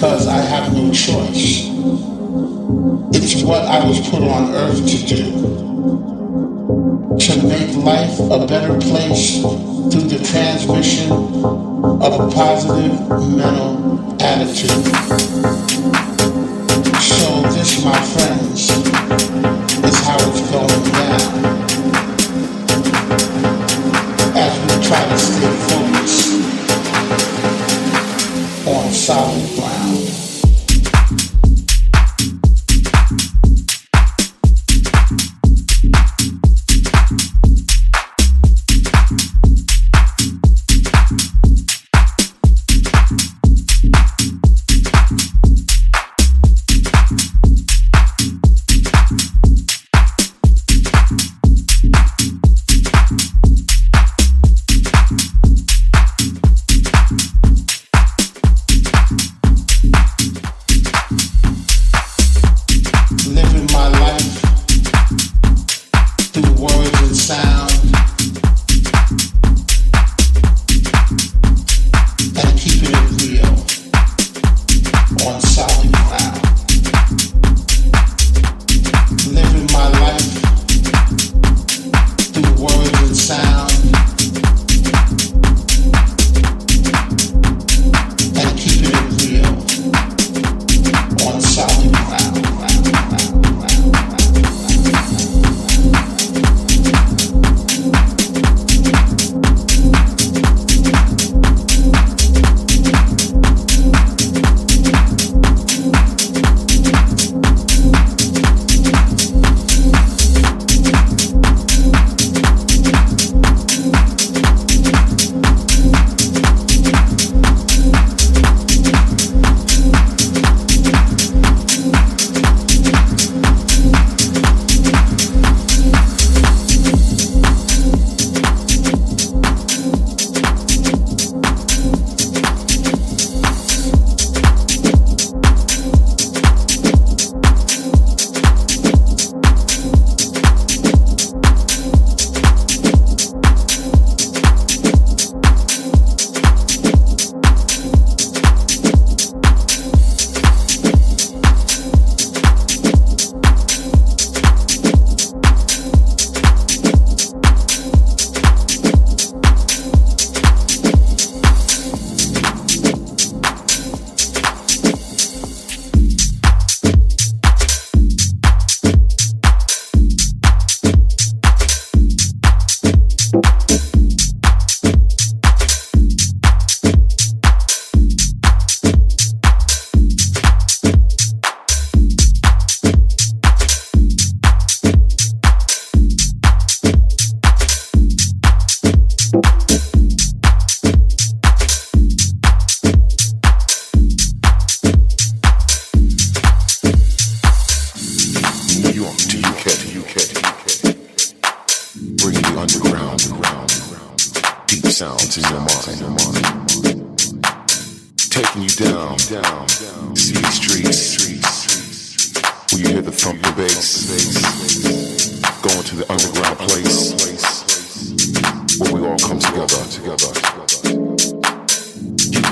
because I have no choice. It's what I was put on earth to do. To make life a better place through the transmission of a positive mental attitude. So this, my friends,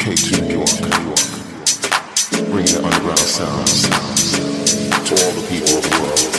UK to New York. Bringing the underground sounds to all the people of the world.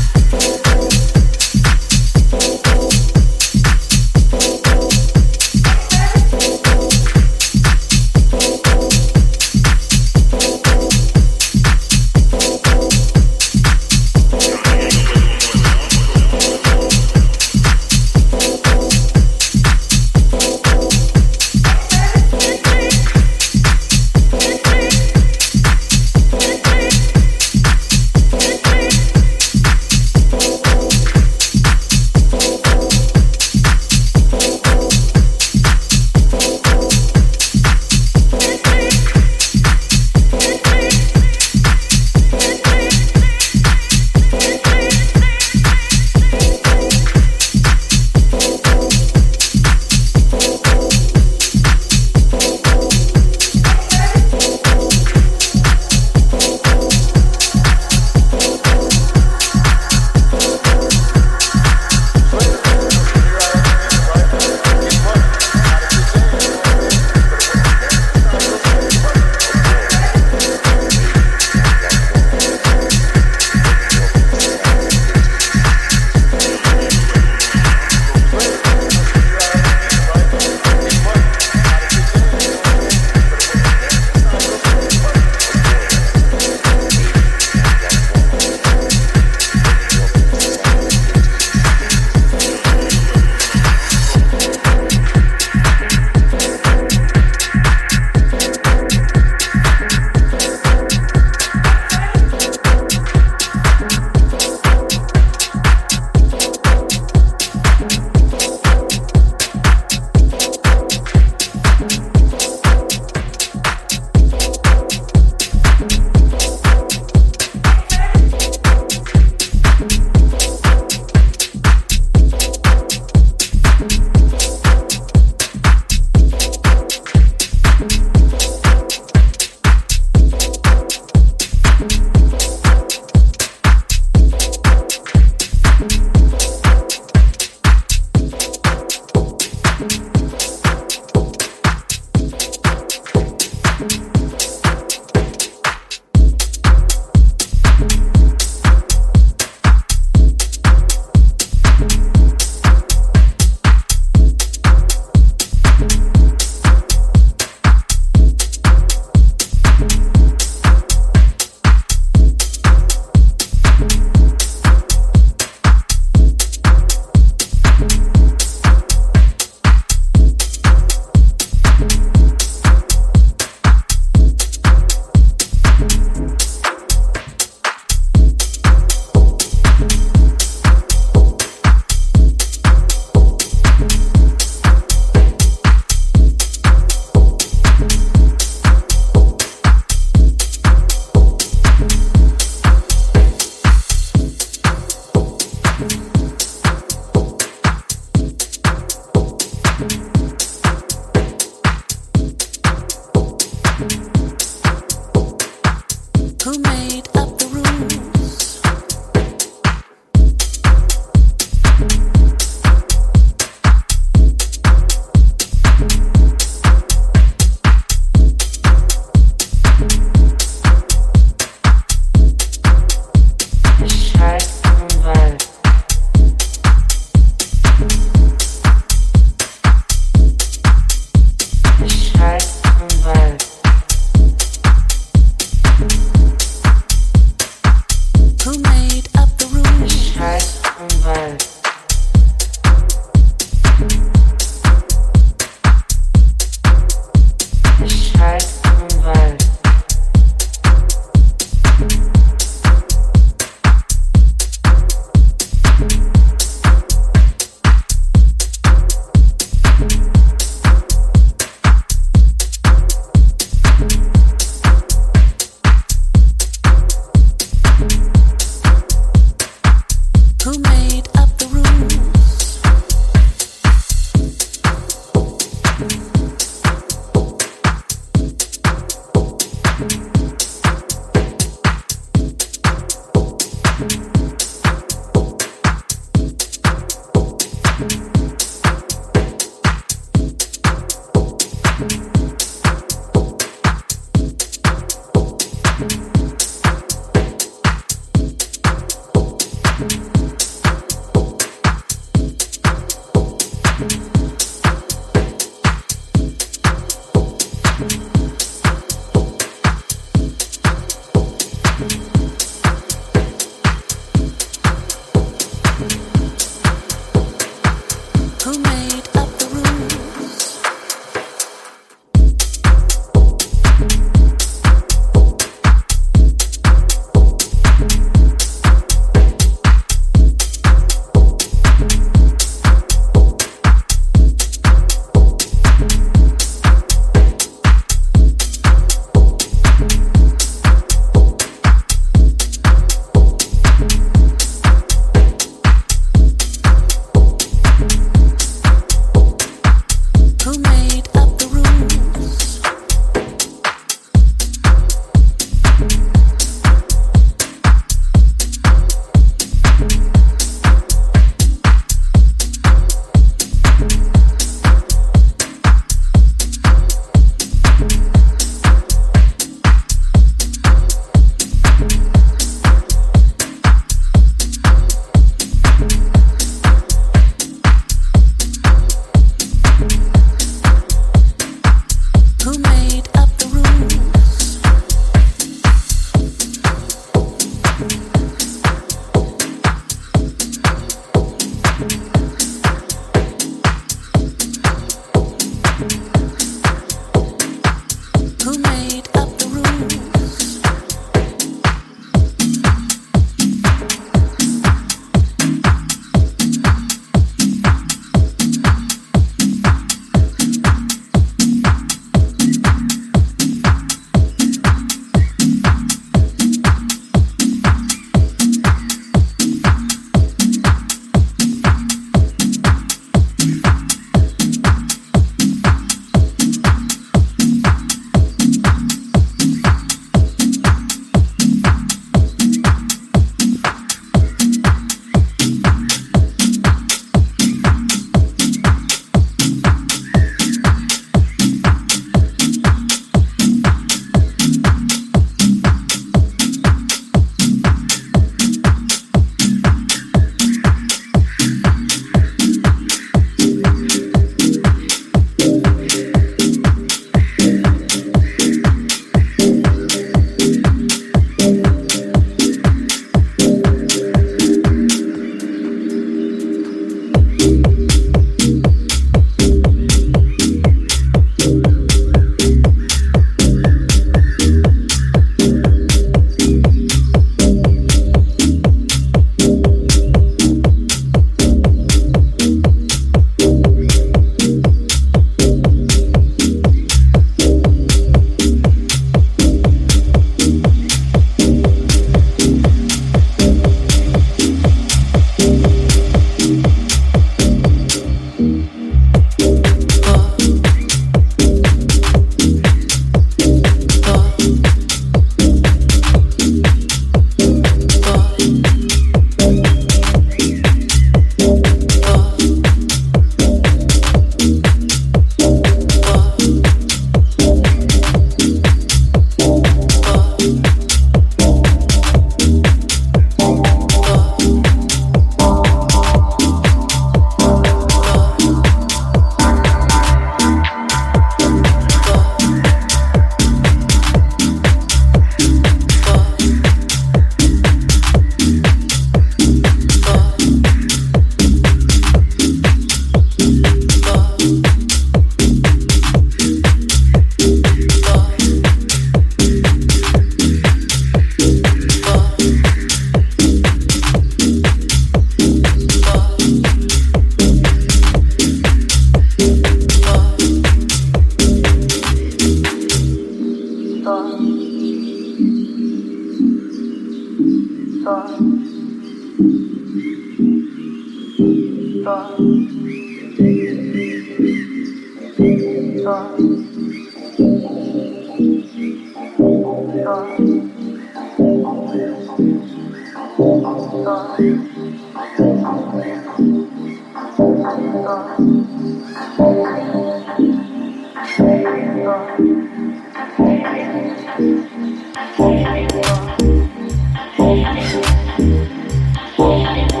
Adelante.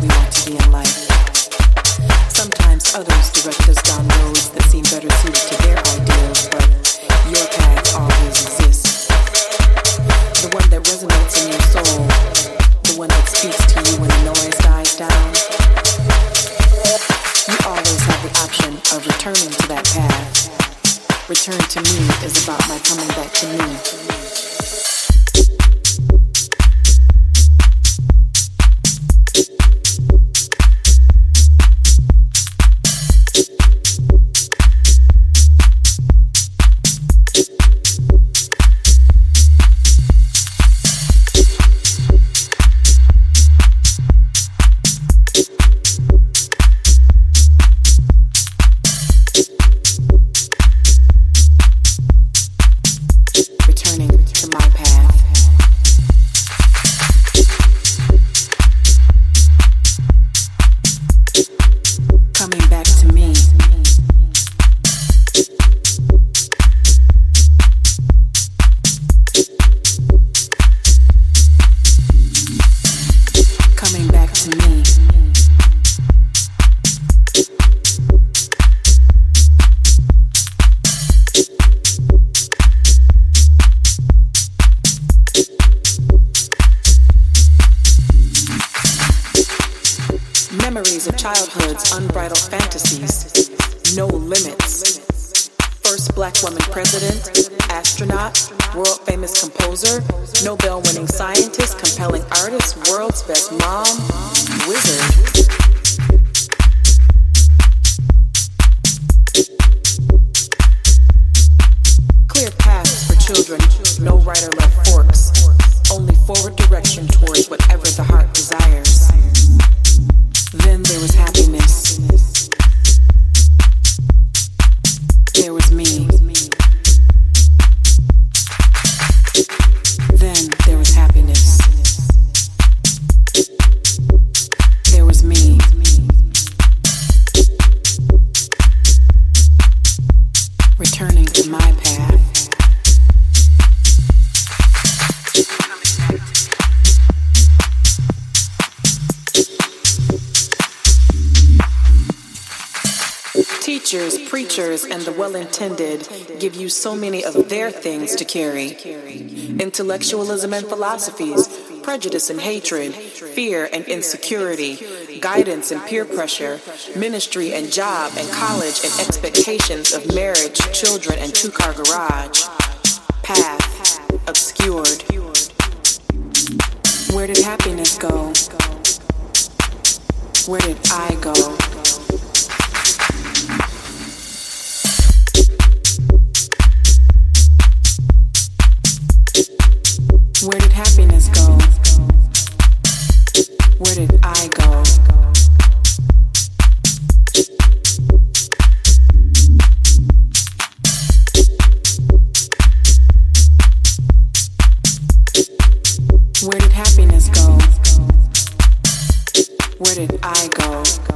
we want to be in life. Sometimes others direct us down roads that seem better suited to their your path always exists. The one that resonates in your soul, the one that speaks to you when the noise dies down. You always have the option of returning to that path. Return to me is about my coming back to me. children, no right or left forks, only forward direction towards whatever the preachers and the well intended give you so many of their things to carry intellectualism and philosophies, prejudice and hatred, fear and insecurity, guidance and peer pressure, ministry and job and college and expectations of marriage, children, and two car garage. Path obscured. Where did happiness go? Where did I go? Where did happiness go? Where did I go? Where did happiness go? Where did I go?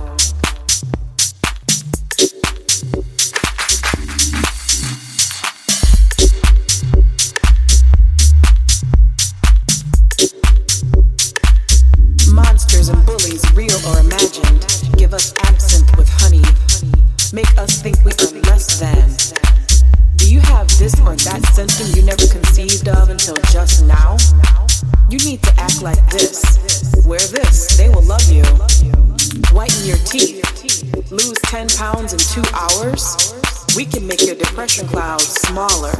10 pounds in two hours. We can make your depression clouds smaller.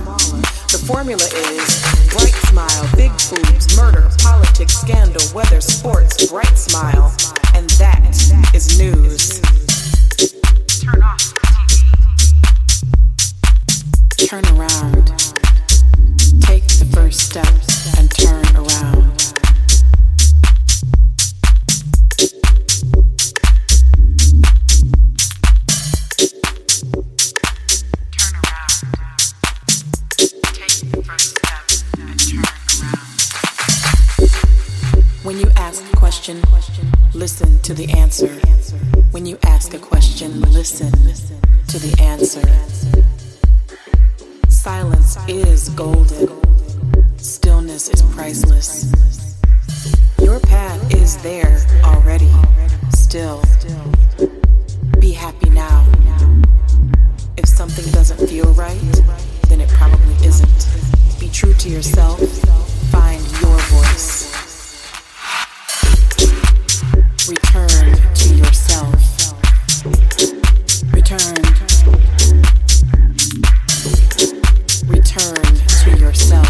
The formula is bright smile, big boobs, murder, politics, scandal, weather, sports, bright smile. And that is news. Turn off Turn around. Take the first step and question, listen to the answer. When you ask a question, listen to the answer. Silence is golden. Stillness is priceless. Your path is there already. Still, be happy now. If something doesn't feel right, then it probably isn't. Be true to yourself. Find your voice. Return to yourself. Return. Return to yourself.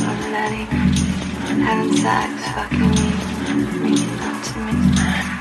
Rosetti? Having sex, fucking me, making love to me.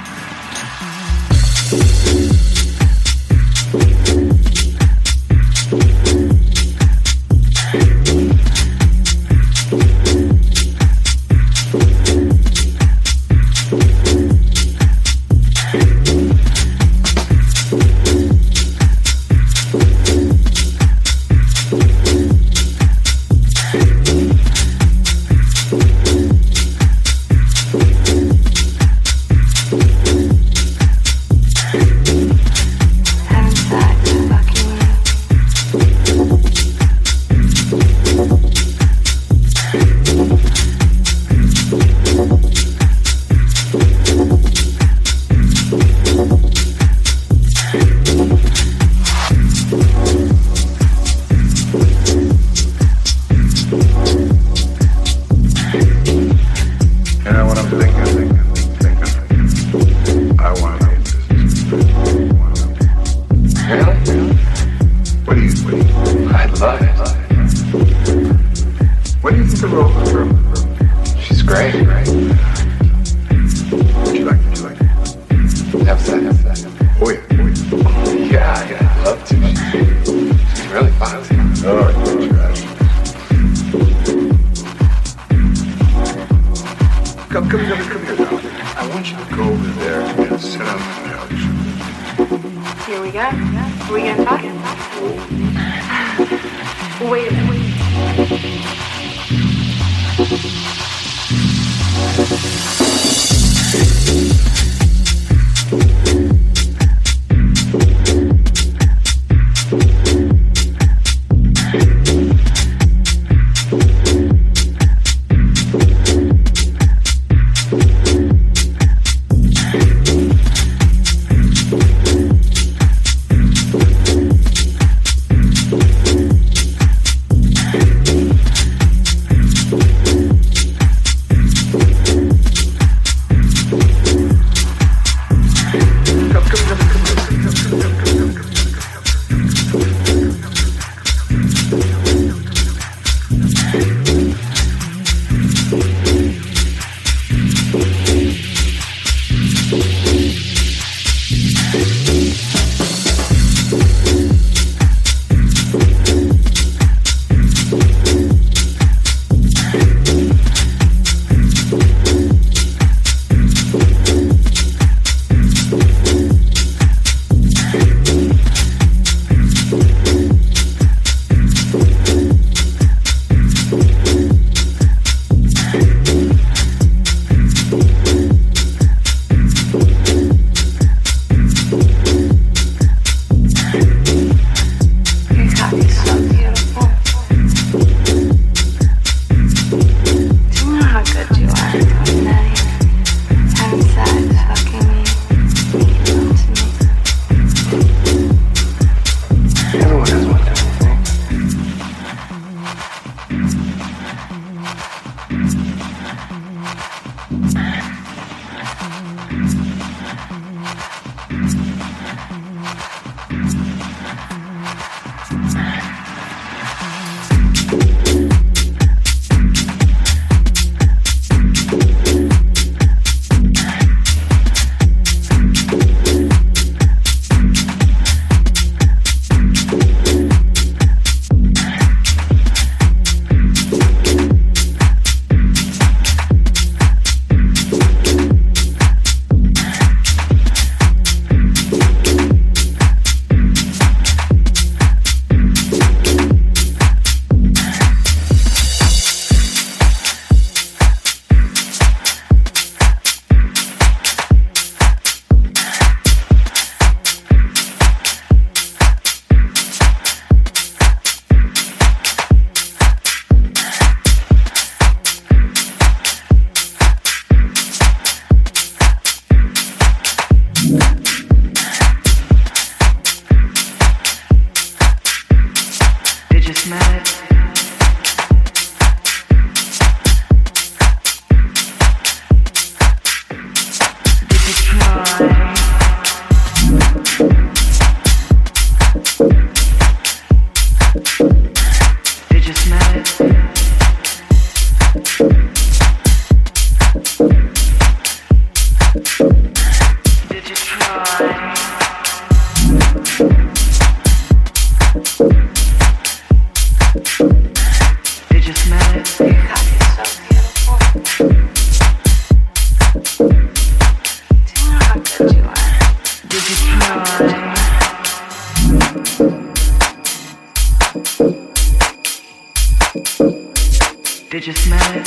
Did you smell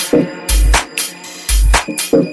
it?